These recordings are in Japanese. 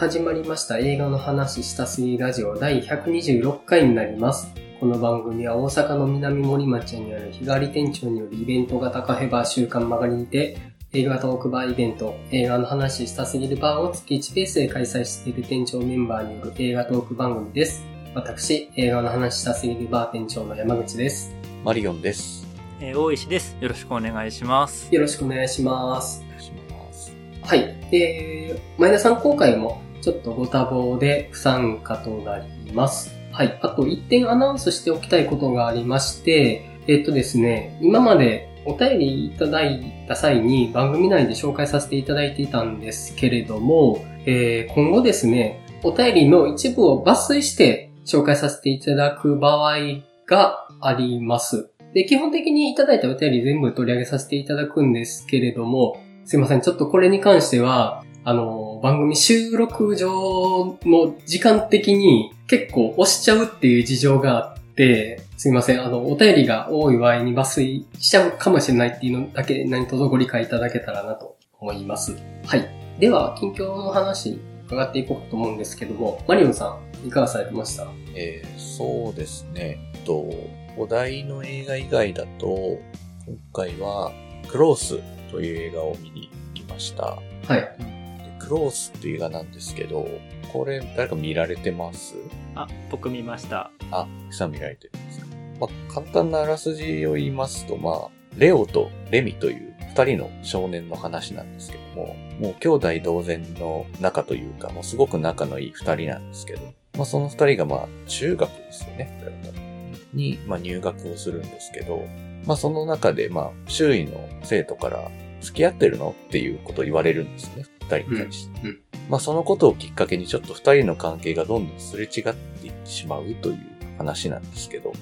始まりました映画の話したすぎラジオ第126回になります。この番組は大阪の南森町にある日帰り店長によるイベント型カフェバー週刊曲がりにて、映画トークバーイベント、映画の話したすぎるバーを月1ペースで開催している店長メンバーによる映画トーク番組です。私、映画の話したすぎるバー店長の山口です。マリオンです。えー大石です。よろしくお願いします。よろしくお願いします。お願いします。はい。えー、前田さん今回もちょっとご多忙で不参加となります。はい。あと一点アナウンスしておきたいことがありまして、えっとですね、今までお便りいただいた際に番組内で紹介させていただいていたんですけれども、えー今後ですね、お便りの一部を抜粋して紹介させていただく場合があります。で、基本的にいただいたお便り全部取り上げさせていただくんですけれども、すいません。ちょっとこれに関しては、あの、番組収録上の時間的に結構押しちゃうっていう事情があって、すいません。あの、お便りが多い場合に抜粋しちゃうかもしれないっていうのだけ何卒ご理解いただけたらなと思います。はい。では、近況の話伺っていこうかと思うんですけども、マリオンさん、いかがされてました？えー、そうですね。えっと、お題の映画以外だと、今回は、クロースという映画を見に行きました。はい。ロースっていう映画なんですけど、これ誰か見られてます？あ、僕見ました。あ、さん見られてるんですか？まあ、簡単なあらすじを言いますと、まあ、レオとレミという二人の少年の話なんですけども、もう兄弟同然の仲というか、もうすごく仲のいい二人なんですけど、まあその二人がまあ中学ですよね、に、まあ入学をするんですけど、まあその中でまあ周囲の生徒から付き合ってるの？っていうことを言われるんですね、二人に対して。うん。うん。まあそのことをきっかけにちょっと二人の関係がどんどんすれ違っていってしまうという話なんですけど、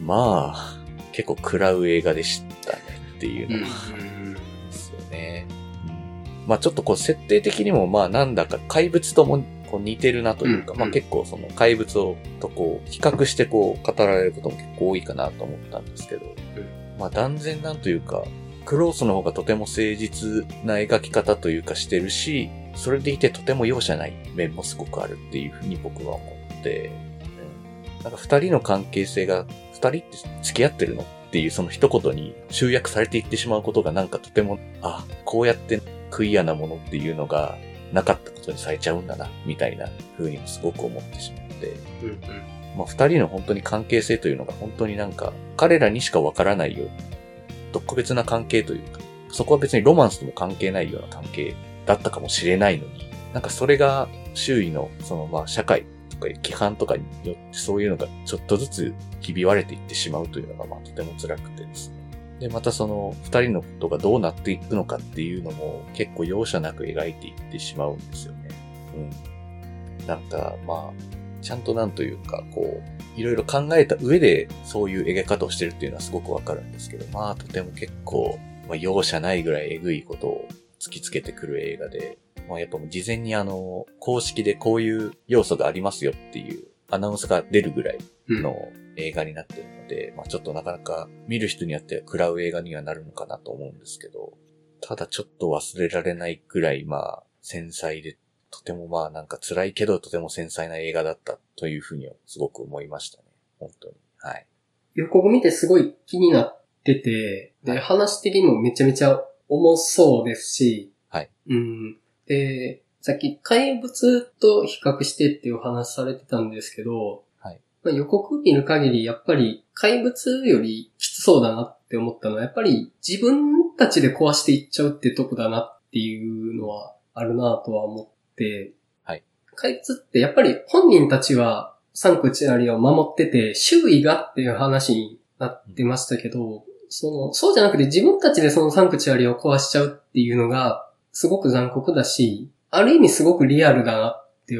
まあ、結構食らう映画でしたねっていうのがですよね。うん。まあちょっとこう設定的にもまあなんだか怪物ともこう似てるなというか、うん。まあ結構その怪物をとこう比較してこう語られることも結構多いかなと思ったんですけど、まあ断然なんというか、クロースの方がとても誠実な描き方というかしてるし、それでいてとても容赦ない面もすごくあるっていうふうに僕は思って、うん、なんか二人の関係性が、二人って付き合ってるのっていうその一言に集約されていってしまうことがなんかとても、あ、こうやってクイアなものっていうのがなかったことにされちゃうんだな、みたいな風にもすごく思ってしまって、うんうん。まあ、二人の本当に関係性というのが本当になんか、彼らにしかわからないような、特別な関係というか、そこは別にロマンスとも関係ないような関係だったかもしれないのに、なんかそれが周囲の、そのまあ社会とか規範とかによってそういうのがちょっとずつひび割れていってしまうというのがまあとても辛くてですね。で、またその二人のことがどうなっていくのかっていうのも結構容赦なく描いていってしまうんですよね。うん。なんかまあ、ちゃんとなんというか、こう、いろいろ考えた上でそういう描き方をしてるっていうのはすごくわかるんですけど、まあとても結構、まあ容赦ないぐらいえぐいことを突きつけてくる映画で、まあやっぱもう事前にあの、公式でこういう要素がありますよっていうアナウンスが出るぐらいの映画になってるので、まあちょっとなかなか見る人によっては食らう映画にはなるのかなと思うんですけど、ただちょっと忘れられないぐらいまあ繊細で、とてもまあなんか辛いけどとても繊細な映画だったというふうにはすごく思いましたね。本当に。はい。予告見てすごい気になってて、で、はい話的にもめちゃめちゃ重そうですし、はい。うん。で、さっき怪物と比較してっていうお話されてたんですけど、はい。まあ、予告見る限りやっぱり怪物よりきつそうだなって思ったのは、やっぱり自分たちで壊していっちゃうってとこだなっていうのはあるなとは思って、はい。怪物ってやっぱり本人たちはサンクチュアリを守ってて、周囲がっていう話になってましたけど、その、そうじゃなくて自分たちでそのサンクチュアリを壊しちゃうっていうのが、すごく残酷だし、ある意味すごくリアルだなって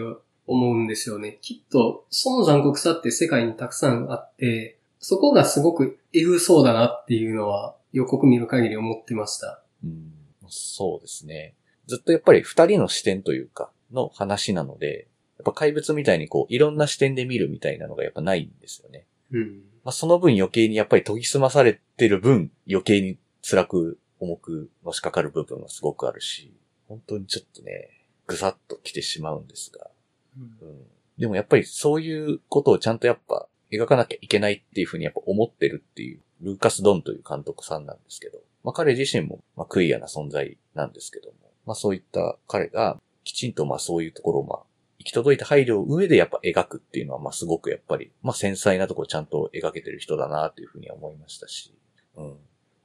思うんですよね。きっと、その残酷さって世界にたくさんあって、そこがすごくエグそうだなっていうのは予告見る限り思ってました。うん、そうですね。ずっとやっぱり二人の視点というか、の話なので、やっぱ怪物みたいにこう、いろんな視点で見るみたいなのがやっぱないんですよね。うん。まあ、その分余計にやっぱり研ぎ澄まされてる分、余計に辛く重くのしかかる部分はすごくあるし、本当にちょっとね、ぐさっと来てしまうんですが、うんうん、でもやっぱりそういうことをちゃんとやっぱ描かなきゃいけないっていうふうにやっぱ思ってるっていう、ルーカス・ドンという監督さんなんですけど、まあ彼自身も、まあ、クイアな存在なんですけども、まあそういった彼がきちんとまあそういうところをまあ行き届いた配慮を上でやっぱ描くっていうのはまあすごくやっぱり、まあ繊細なところちゃんと描けてる人だなというふうには思いましたし、うん。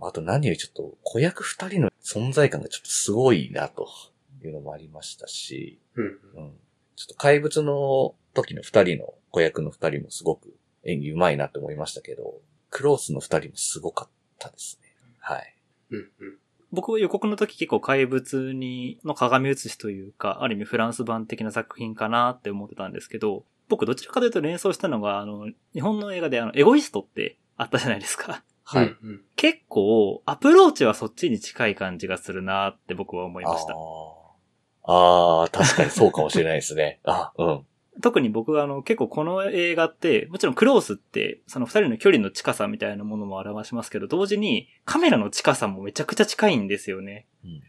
あと何よりちょっと子役二人の存在感がちょっとすごいなというのもありましたし、うん。うん。ちょっと怪物の時の二人の子役の二人もすごく演技上手いなと思いましたけど、クロースの二人もすごかったですね。はい。うん。うん。僕予告の時結構怪物に、の鏡写しというか、ある意味フランス版的な作品かなって思ってたんですけど、僕どちらかというと連想したのが、あの、日本の映画であの、エゴイストってあったじゃないですか。はい。うんうん。結構、アプローチはそっちに近い感じがするなって僕は思いました。あーあー、確かにそうかもしれないですね。あ、うん。特に僕はあの結構この映画って、もちろんクロースってその二人の距離の近さみたいなものも表しますけど、同時にカメラの近さもめちゃくちゃ近いんですよね。うん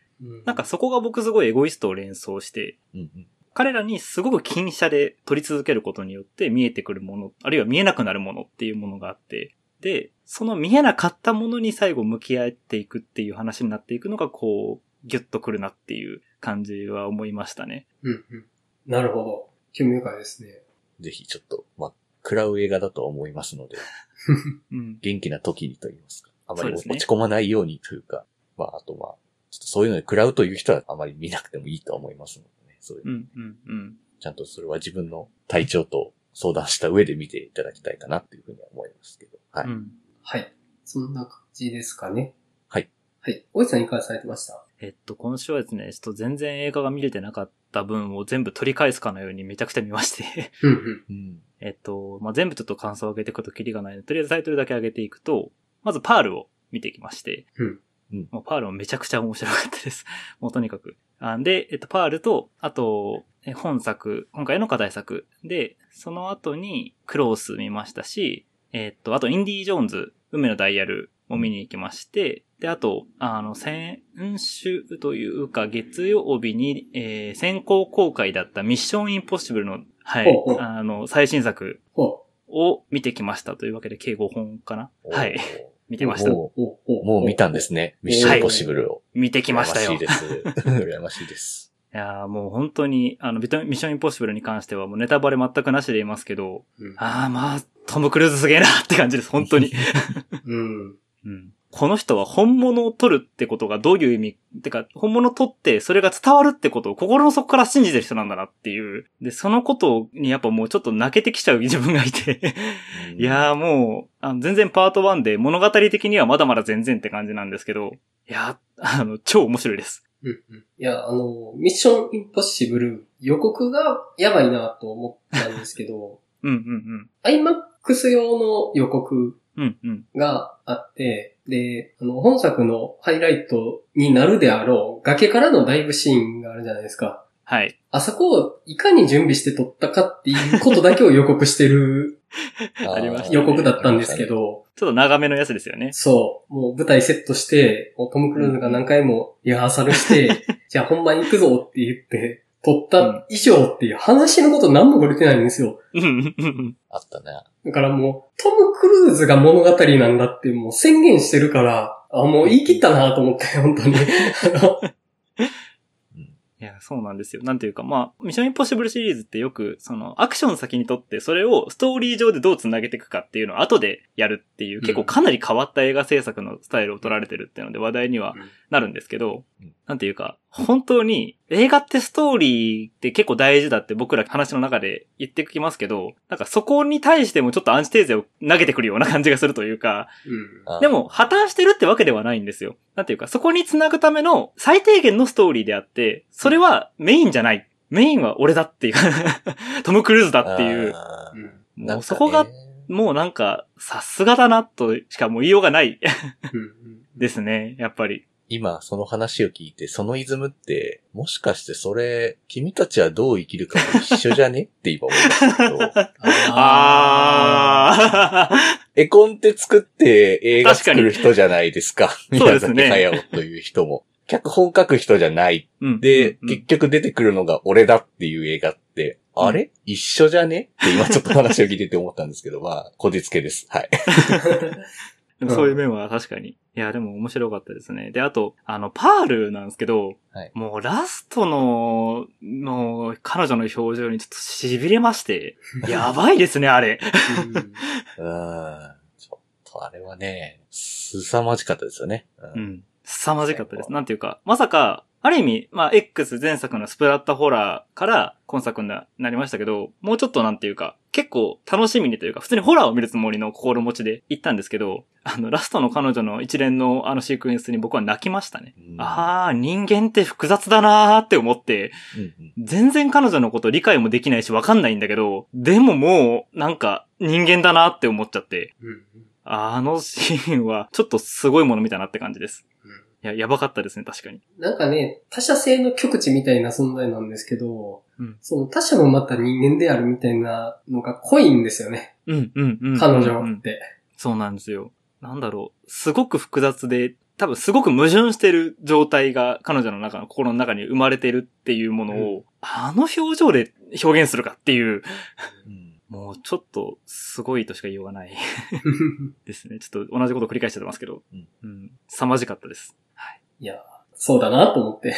なんかそこが僕すごいエゴイストを連想して、うんうん。彼らにすごく近写で撮り続けることによって見えてくるもの、あるいは見えなくなるものっていうものがあって、で、その見えなかったものに最後向き合っていくっていう話になっていくのがこう、ギュッとくるなっていう感じは思いましたね。うんうん。なるほど。興味深いですね。ぜひちょっと、まあ、食らう映画だとは思いますので、うん。元気な時にと言いますか。あまり落ち込まないようにというか、まあ、あとまあ、ちょっとそういうので食らうという人はあまり見なくてもいいとは思いますのでね。そういう、うん、うん、うん。ちゃんとそれは自分の体調と相談した上で見ていただきたいかなっていうふうには思いますけど。はい。うん。はい。そんな感じですかね。はい。はい。大井さんいかがされてました？えっと、今週はですね、ちょっと全然映画が見れてなかった分を全部取り返すかのようにめちゃくちゃ見まして。うん。えっと、まあ、全部ちょっと感想を上げていくとキリがないので、とりあえずタイトルだけ上げていくと、まずパールを見てきまして。うんうんもうパールもめちゃくちゃ面白かったです。もうとにかく。あで、えっと、パールと、あと、え本作、今回の課題作。で、その後にクロース見ましたし、えっと、あとインディ・ージョーンズ、運命のダイヤルを見に行きまして、で、あと、あの、先週というか、月曜日に、えー先行公開だったミッションインポッシブルの、はいあの、最新作ほを見てきましたというわけで、計5本かな？はい。見てました。もう。おう、もう見たんですね。ミッションインポッシブルを。見てきましたよ。羨ましいです。羨ましいです。いやーもう本当に、あの、ビタミッションインポッシブルに関してはもうネタバレ全くなしで言いますけど、うんああ、まあ、トム・クルーズすげえなって感じです、本当に。うん。うん。この人は本物を取るってことがどういう意味、てか、本物を取ってそれが伝わるってことを心の底から信じてる人なんだなっていう。で、そのことにやっぱもうちょっと泣けてきちゃう 自分がいて。いやーもう、あの全然パート1で物語的にはまだまだ全然って感じなんですけど、いやー、あの、超面白いです。うんうん。いや、あの、ミッションインポッシブル予告がやばいなと思ったんですけど、うんうん IMAX 用の予告うん。うんうん。があって、で、あの、本作のハイライトになるであろう崖からのダイブシーンがあるじゃないですか。はい。あそこをいかに準備して撮ったかっていうことだけを予告してる ありました予告だったんですけ。ど、ちょっと長めのやつですよね。そう、もう舞台セットして、トム・クルーズが何回もリハーサルして、じゃあ本番行くぞって言って、撮った衣装っていう話のこと何も触れてないんですよ。うんうんうんあったね。だからもう、トム・クルーズが物語なんだってもう宣言してるから、あ、もう言い切ったなと思って、本当に。いや、そうなんですよ。なんていうか、まあ、ミッションインポッシブルシリーズってよく、その、アクション先にとって、それをストーリー上でどう繋げていくかっていうのを後でやるっていう、結構かなり変わった映画制作のスタイルを取られてるっていうので話題にはなるんですけどうん、なんていうか、本当に映画ってストーリーって結構大事だって僕ら話の中で言ってきますけど、なんかそこに対してもちょっとアンチテーゼを投げてくるような感じがするというか、うんあで、も破綻してるってわけではないんですよ。なんていうか、そこに繋ぐための最低限のストーリーであって、それはメインじゃない。メインは俺だっていう、トム・クルーズだっていう、もうそこが、もうなんか、さすがだなとしかもう言いようがないうんですね、やっぱり。今その話を聞いて、そのイズムって、もしかしてそれ、君たちはどう生きるかと一緒じゃねって今思いましたけど、あー。絵コンテ作って映画作る人じゃないですか。そうですね宮崎駿という人も。脚本書く人じゃない。うん。で、うん結局出てくるのが俺だっていう映画って、あれ？一緒じゃね？って今ちょっと話を聞いてて思ったんですけど、まあ、こじつけです。はい。でもそういう面は確かに。いや、でも面白かったですね。で、あと、あの、パールなんですけど、はいもうラストの、の、彼女の表情にちょっと痺れまして、やばいですね、あれ。うーん。ちょっとあれはね、凄まじかったですよね。ううんん。凄まじかったです。なんていうか、まさか、ある意味、まあ、X 前作のスプラッタホラーから今作にななりましたけど、もうちょっとなんていうか、結構楽しみにというか、普通にホラーを見るつもりの心持ちで行ったんですけど、あの、ラストの彼女の一連のあのシークエンスに僕は泣きましたね。うんあー、人間って複雑だなーって思って、うんうん全然彼女のこと理解もできないしわかんないんだけど、でももう、なんか、人間だなって思っちゃって、うんあのシーンは、ちょっとすごいもの見たなって感じです。いや、やばかったですね、確かに。なんかね、他者性の極致みたいな存在なんですけど、うんその他者もまた人間であるみたいなのが濃いんですよね。うん、うん、うん。彼うんうん女って。そうなんですよ。なんだろう。すごく複雑で、多分すごく矛盾してる状態が彼女の中の心の中に生まれてるっていうものを、あの表情で表現するかっていう、うんもうちょっとすごいとしか言いようがない ですね。ちょっと同じこと繰り返しちゃってますけど。うんうん。凄まじかったです。いや、そうだなと思って。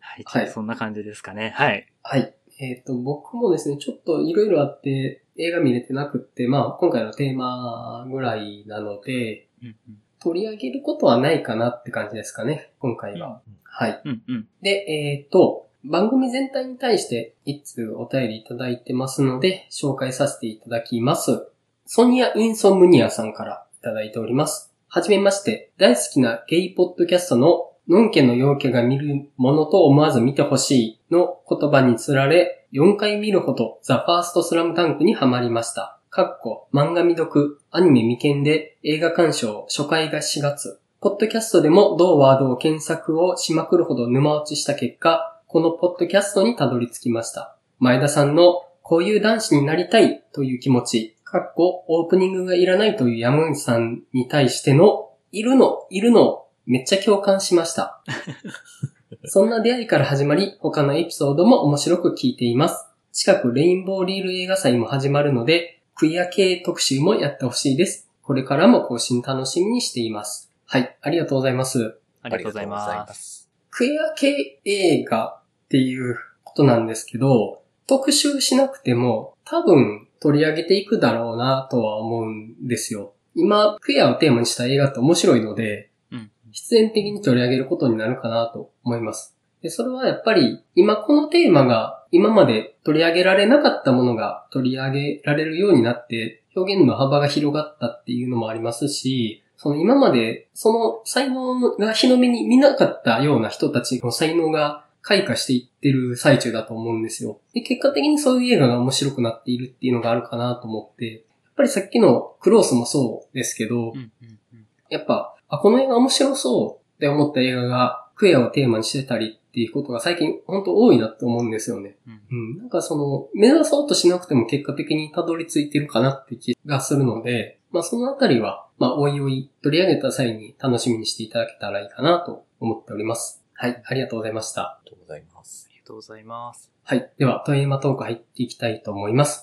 はい。はいそんな感じですかね。はい。はい。えっ、と、僕もですね、ちょっといろいろあって、映画見れてなくって、まあ、今回のテーマぐらいなので、うん、取り上げることはないかなって感じですかね、今回は。はい。うん、うん。で、えっ、と、番組全体に対して一通お便りいただいてますので、紹介させていただきます。ソニア・インソムニアさんからいただいております。はじめまして、大好きなゲイポッドキャストののんけの陽キャが見るものと思わず見てほしいの言葉につられ、4回見るほどザ・ファーストスラムダンクにハマりました。かっこ、漫画未読、アニメ未見で映画鑑賞、初回が4月。ポッドキャストでも同ワードを検索をしまくるほど沼落ちした結果、このポッドキャストにたどり着きました。前田さんのこういう男子になりたいという気持ち、かっこオープニングがいらないという山口さんに対しての、いるの、いるの、めっちゃ共感しました。そんな出会いから始まり、他のエピソードも面白く聞いています。近くレインボーリール映画祭も始まるので、クイア系特集もやってほしいです。これからも更新楽しみにしています。はい、ありがとうございます。ありがとうございます。す。クエア系映画っていうことなんですけど、特集しなくても多分取り上げていくだろうなとは思うんですよ。今、クエアをテーマにした映画って面白いので、うん。必然的に取り上げることになるかなと思います。で、それはやっぱり今このテーマが今まで取り上げられなかったものが取り上げられるようになって表現の幅が広がったっていうのもありますし、その今までその才能が日の目に見なかったような人たちの才能が開花していってる最中だと思うんですよ。で、結果的にそういう映画が面白くなっているっていうのがあるかなと思って、やっぱりさっきのクロースもそうですけど、うん、うん、うん。やっぱ、あ、この映画面白そうって思った映画がクエアをテーマにしてたりっていうことが最近本当多いなって思うんですよね。うんうん。なんかその、目指そうとしなくても結果的にたどり着いてるかなって気がするので、まあそのあたりは、まあおいおい取り上げた際に楽しみにしていただけたらいいかなと思っております。はい、ありがとうございました。ありがとうございます。ありがとうございます。はい。では、トイエマトーク入っていきたいと思います。